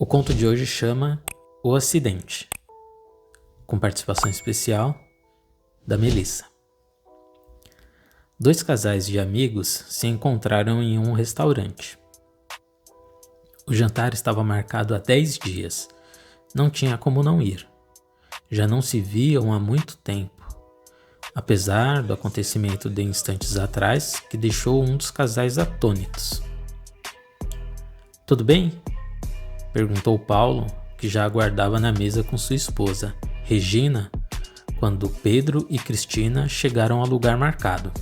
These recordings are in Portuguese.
O conto de hoje chama O Acidente, com participação especial da Melissa. Dois casais de amigos se encontraram em um restaurante. O jantar estava marcado há 10 dias. Não tinha como não ir. Já não se viam há muito tempo, apesar do acontecimento de instantes atrás que deixou um dos casais atônitos. Tudo bem? Perguntou Paulo, que já aguardava na mesa com sua esposa, Regina, quando Pedro e Cristina chegaram ao lugar marcado.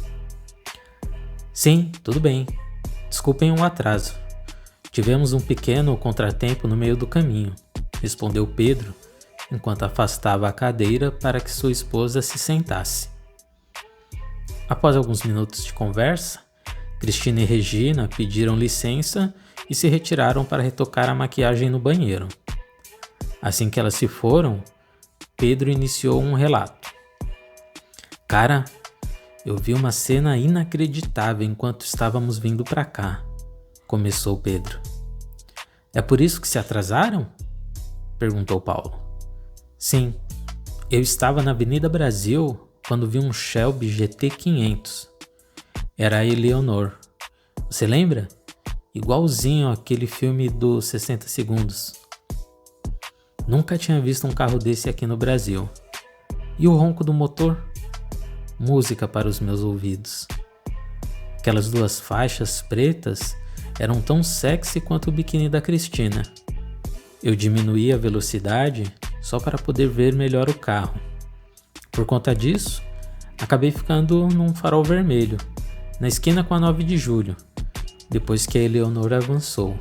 Sim, tudo bem. Desculpem o atraso. Tivemos um pequeno contratempo no meio do caminho, respondeu Pedro, enquanto afastava a cadeira para que sua esposa se sentasse. Após alguns minutos de conversa, Cristina e Regina pediram licença e se retiraram para retocar a maquiagem no banheiro. Assim que elas se foram, Pedro iniciou um relato. Cara, eu vi uma cena inacreditável enquanto estávamos vindo para cá, começou Pedro. É por isso que se atrasaram? perguntou Paulo. Sim, eu estava na Avenida Brasil quando vi um Shelby GT 500. Era a Eleonor. Você lembra? Igualzinho aquele filme dos 60 segundos. Nunca tinha visto um carro desse aqui no Brasil. E o ronco do motor? Música para os meus ouvidos. Aquelas duas faixas pretas eram tão sexy quanto o biquíni da Cristina. Eu diminuí a velocidade só para poder ver melhor o carro. Por conta disso, acabei ficando num farol vermelho, na esquina com a 9 de julho, depois que a Eleonor avançou.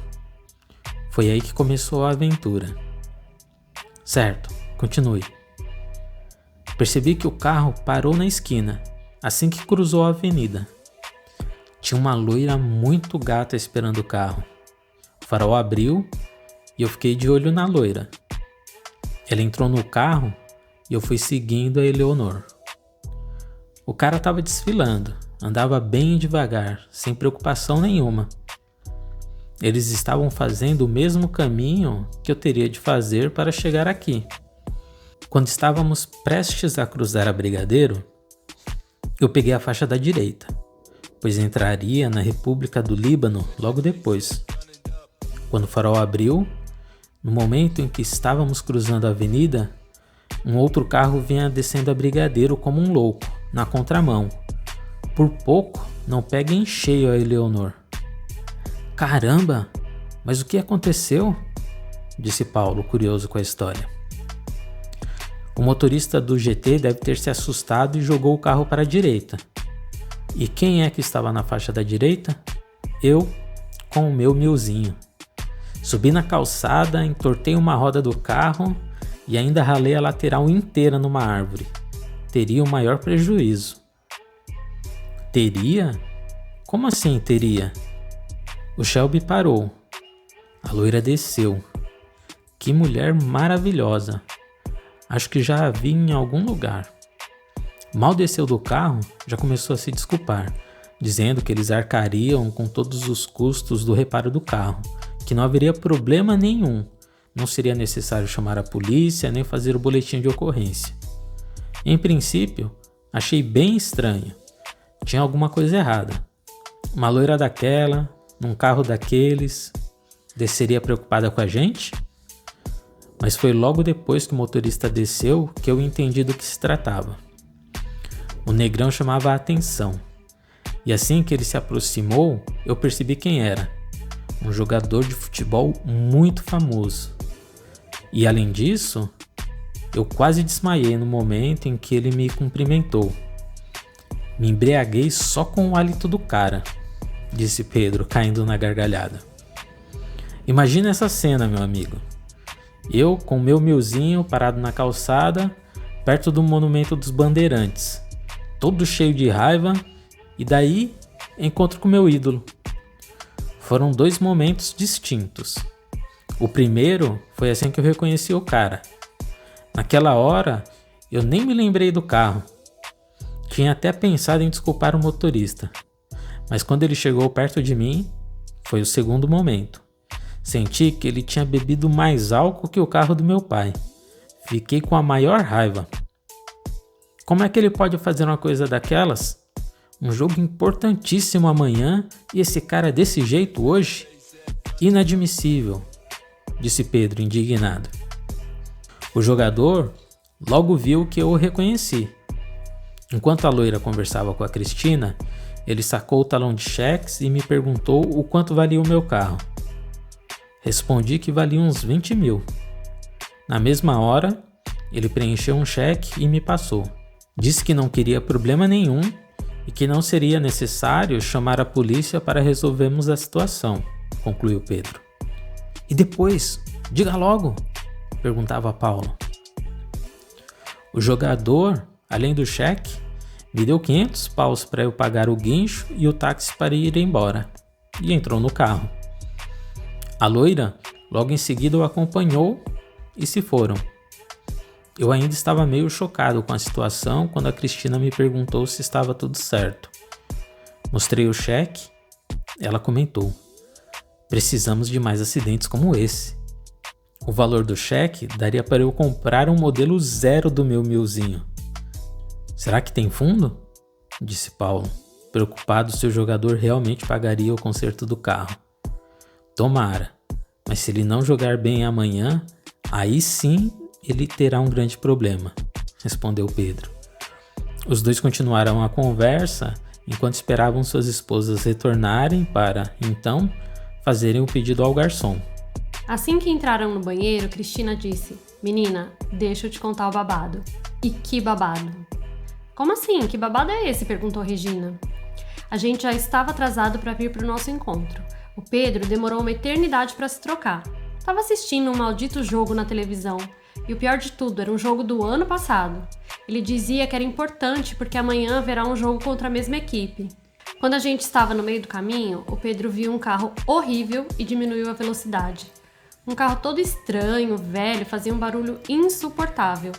Foi aí que começou a aventura. Certo, continue. Percebi que o carro parou na esquina, assim que cruzou a avenida. Tinha uma loira muito gata esperando o carro. O farol abriu e eu fiquei de olho na loira. Ela entrou no carro e eu fui seguindo a Eleonor. O cara estava desfilando, andava bem devagar, sem preocupação nenhuma. Eles estavam fazendo o mesmo caminho que eu teria de fazer para chegar aqui. Quando estávamos prestes a cruzar a Brigadeiro, eu peguei a faixa da direita, pois entraria na República do Líbano logo depois. Quando o farol abriu, no momento em que estávamos cruzando a avenida, um outro carro vinha descendo a Brigadeiro como um louco, na contramão, por pouco, não pega em cheio a Eleonor. Caramba! Mas o que aconteceu? Disse Paulo, curioso com a história. O motorista do GT deve ter se assustado e jogou o carro para a direita. E quem é que estava na faixa da direita? Eu, com o meu milzinho. Subi na calçada, entortei uma roda do carro e ainda ralei a lateral inteira numa árvore. Teria o maior prejuízo. Teria? Como assim teria? O Shelby parou. A loira desceu. Que mulher maravilhosa. Acho que já a vi em algum lugar. Mal desceu do carro, já começou a se desculpar, dizendo que eles arcariam com todos os custos do reparo do carro, que não haveria problema nenhum, não seria necessário chamar a polícia nem fazer o boletim de ocorrência. Em princípio, achei bem estranho, tinha alguma coisa errada. Uma loira daquela, num carro daqueles, desceria preocupada com a gente? Mas foi logo depois que o motorista desceu que eu entendi do que se tratava. O negrão chamava a atenção, e assim que ele se aproximou, eu percebi quem era. Um jogador de futebol muito famoso. E além disso, eu quase desmaiei no momento em que ele me cumprimentou. Me embriaguei só com o hálito do cara, disse Pedro, caindo na gargalhada. Imagina essa cena, meu amigo. Eu com meu milzinho parado na calçada, perto do monumento dos bandeirantes, todo cheio de raiva, e daí encontro com meu ídolo. Foram dois momentos distintos. O primeiro foi assim que eu reconheci o cara. Naquela hora, eu nem me lembrei do carro. Tinha até pensado em desculpar o motorista, mas quando ele chegou perto de mim, foi o segundo momento. Senti que ele tinha bebido mais álcool que o carro do meu pai. Fiquei com a maior raiva. Como é que ele pode fazer uma coisa daquelas? Um jogo importantíssimo amanhã e esse cara desse jeito hoje? Inadmissível, disse Pedro indignado. O jogador logo viu que eu o reconheci. Enquanto a loira conversava com a Cristina, ele sacou o talão de cheques e me perguntou o quanto valia o meu carro. Respondi que valia uns 20 mil. Na mesma hora, ele preencheu um cheque e me passou. Disse que não queria problema nenhum e que não seria necessário chamar a polícia para resolvermos a situação, concluiu Pedro. E depois? Diga logo, perguntava Paulo. O jogador, além do cheque, me deu 500 paus para eu pagar o guincho e o táxi para ir embora, e entrou no carro. A loira logo em seguida o acompanhou e se foram. Eu ainda estava meio chocado com a situação quando a Cristina me perguntou se estava tudo certo. Mostrei o cheque, ela comentou: Precisamos de mais acidentes como esse. O valor do cheque daria para eu comprar um modelo zero do meu milzinho. Será que tem fundo? Disse Paulo, preocupado se o jogador realmente pagaria o conserto do carro. Tomara, mas se ele não jogar bem amanhã, aí sim ele terá um grande problema, respondeu Pedro. Os dois continuaram a conversa enquanto esperavam suas esposas retornarem para, então, fazerem o pedido ao garçom. Assim que entraram no banheiro, Cristina disse: Menina, deixa eu te contar o babado. E que babado? Como assim? Que babado é esse? perguntou Regina. A gente já estava atrasado para vir para o nosso encontro. O Pedro demorou uma eternidade para se trocar. Estava assistindo um maldito jogo na televisão e o pior de tudo, era um jogo do ano passado. Ele dizia que era importante porque amanhã haverá um jogo contra a mesma equipe. Quando a gente estava no meio do caminho, o Pedro viu um carro horrível e diminuiu a velocidade. Um carro todo estranho, velho, fazia um barulho insuportável.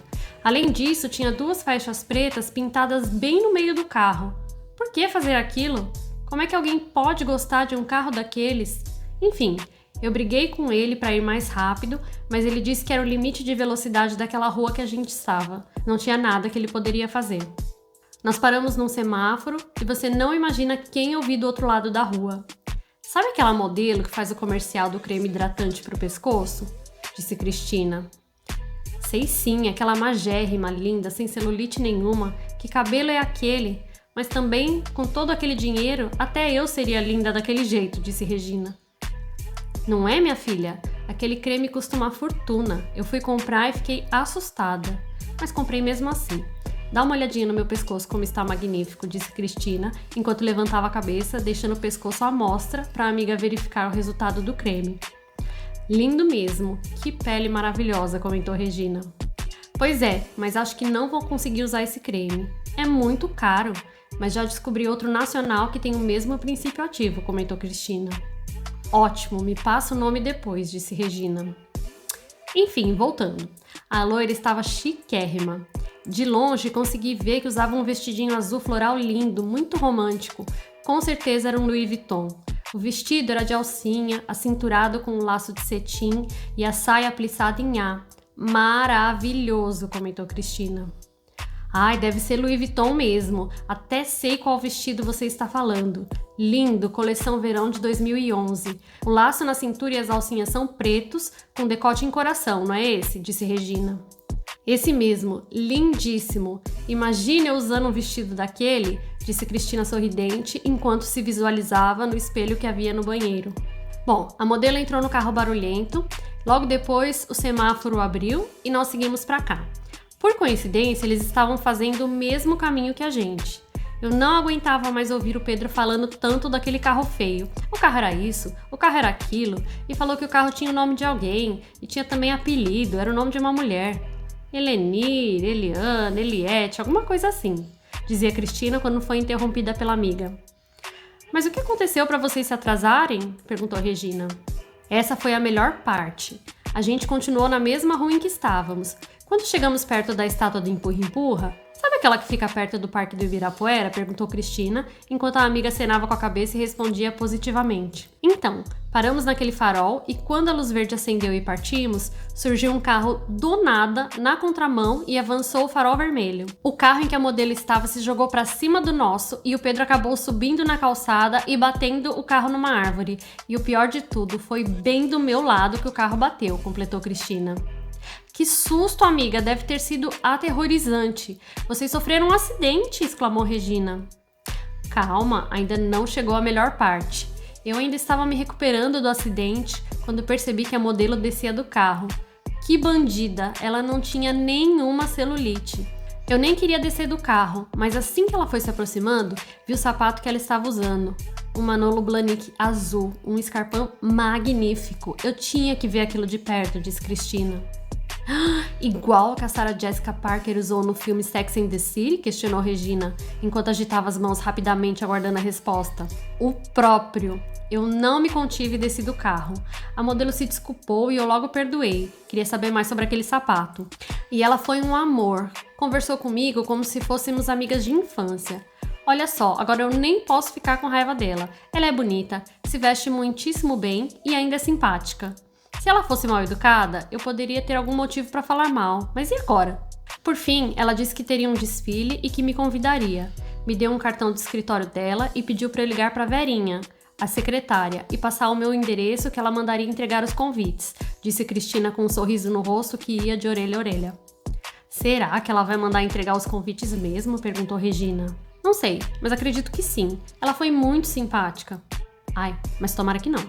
Além disso, tinha duas faixas pretas pintadas bem no meio do carro. Por que fazer aquilo? Como é que alguém pode gostar de um carro daqueles? Enfim, eu briguei com ele para ir mais rápido, mas ele disse que era o limite de velocidade daquela rua que a gente estava. Não tinha nada que ele poderia fazer. Nós paramos num semáforo e você não imagina quem eu vi do outro lado da rua. Sabe aquela modelo que faz o comercial do creme hidratante para o pescoço? Disse Cristina. Sei sim, aquela magérrima linda, sem celulite nenhuma. Que cabelo é aquele? Mas também, com todo aquele dinheiro, até eu seria linda daquele jeito, disse Regina. Não é, minha filha? Aquele creme custa uma fortuna. Eu fui comprar e fiquei assustada. Mas comprei mesmo assim. Dá uma olhadinha no meu pescoço como está magnífico, disse Cristina, enquanto levantava a cabeça, deixando o pescoço à mostra para a amiga verificar o resultado do creme. Lindo mesmo, que pele maravilhosa, comentou Regina. Pois é, mas acho que não vou conseguir usar esse creme. É muito caro, mas já descobri outro nacional que tem o mesmo princípio ativo, comentou Cristina. Ótimo, me passa o nome depois, disse Regina. Enfim, voltando. A loira estava chiquérrima. De longe consegui ver que usava um vestidinho azul floral lindo, muito romântico. Com certeza era um Louis Vuitton. O vestido era de alcinha, acinturado com um laço de cetim e a saia plissada em A. Maravilhoso, comentou Cristina. Ai, deve ser Louis Vuitton mesmo. Até sei qual vestido você está falando. Lindo, coleção verão de 2011. O laço na cintura e as alcinhas são pretos, com decote em coração, não é esse? Disse Regina. Esse mesmo, lindíssimo. Imagine eu usando um vestido daquele, disse Cristina sorridente, enquanto se visualizava no espelho que havia no banheiro. Bom, a modelo entrou no carro barulhento, logo depois o semáforo abriu e nós seguimos para cá. Por coincidência, eles estavam fazendo o mesmo caminho que a gente. Eu não aguentava mais ouvir o Pedro falando tanto daquele carro feio. O carro era isso, o carro era aquilo, e falou que o carro tinha o nome de alguém e tinha também apelido, era o nome de uma mulher. Elenir, Eliana, Eliette, alguma coisa assim, dizia Cristina quando foi interrompida pela amiga. Mas o que aconteceu para vocês se atrasarem? perguntou Regina. Essa foi a melhor parte. A gente continuou na mesma rua em que estávamos. Quando chegamos perto da estátua do empurra-empurra, Sabe aquela que fica perto do Parque do Ibirapuera? perguntou Cristina, enquanto a amiga acenava com a cabeça e respondia positivamente. Então, paramos naquele farol e quando a luz verde acendeu e partimos, surgiu um carro do nada na contramão e avançou o farol vermelho. O carro em que a modelo estava se jogou para cima do nosso e o Pedro acabou subindo na calçada e batendo o carro numa árvore. E o pior de tudo, foi bem do meu lado que o carro bateu, completou Cristina. Que susto, amiga, deve ter sido aterrorizante. Vocês sofreram um acidente, exclamou Regina. Calma, ainda não chegou a melhor parte. Eu ainda estava me recuperando do acidente quando percebi que a modelo descia do carro. Que bandida! Ela não tinha nenhuma celulite. Eu nem queria descer do carro, mas assim que ela foi se aproximando, vi o sapato que ela estava usando. Um Manolo Blahnik azul, um escarpão magnífico. Eu tinha que ver aquilo de perto, disse Cristina. Igual a que a Sarah Jessica Parker usou no filme Sex and the City? questionou Regina, enquanto agitava as mãos rapidamente aguardando a resposta. O próprio. Eu não me contive e desci do carro. A modelo se desculpou e eu logo perdoei. Queria saber mais sobre aquele sapato. E ela foi um amor. Conversou comigo como se fôssemos amigas de infância. Olha só, agora eu nem posso ficar com raiva dela. Ela é bonita, se veste muitíssimo bem e ainda é simpática. Se ela fosse mal educada, eu poderia ter algum motivo para falar mal, mas e agora? Por fim, ela disse que teria um desfile e que me convidaria. Me deu um cartão do escritório dela e pediu para eu ligar para Verinha, a secretária, e passar o meu endereço que ela mandaria entregar os convites, disse Cristina com um sorriso no rosto que ia de orelha a orelha. Será que ela vai mandar entregar os convites mesmo? perguntou Regina. Não sei, mas acredito que sim. Ela foi muito simpática. Ai, mas tomara que não.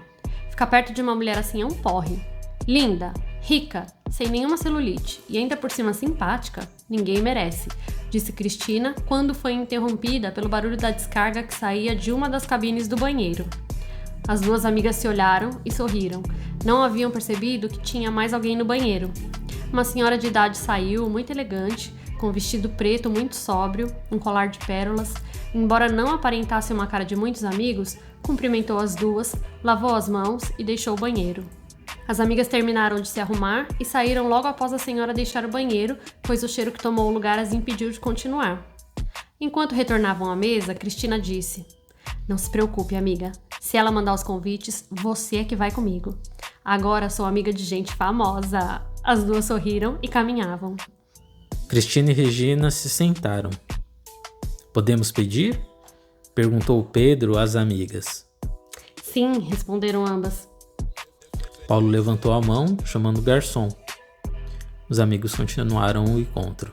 Ficar perto de uma mulher assim é um porre. Linda, rica, sem nenhuma celulite e ainda por cima simpática, ninguém merece, disse Cristina quando foi interrompida pelo barulho da descarga que saía de uma das cabines do banheiro. As duas amigas se olharam e sorriram. Não haviam percebido que tinha mais alguém no banheiro. Uma senhora de idade saiu, muito elegante, com um vestido preto muito sóbrio, um colar de pérolas. Embora não aparentasse uma cara de muitos amigos, cumprimentou as duas, lavou as mãos e deixou o banheiro. As amigas terminaram de se arrumar e saíram logo após a senhora deixar o banheiro, pois o cheiro que tomou o lugar as impediu de continuar. Enquanto retornavam à mesa, Cristina disse: Não se preocupe, amiga. Se ela mandar os convites, você é que vai comigo. Agora sou amiga de gente famosa. As duas sorriram e caminhavam. Cristina e Regina se sentaram. Podemos pedir? Perguntou Pedro às amigas. Sim, responderam ambas. Paulo levantou a mão, chamando o garçom. Os amigos continuaram o encontro.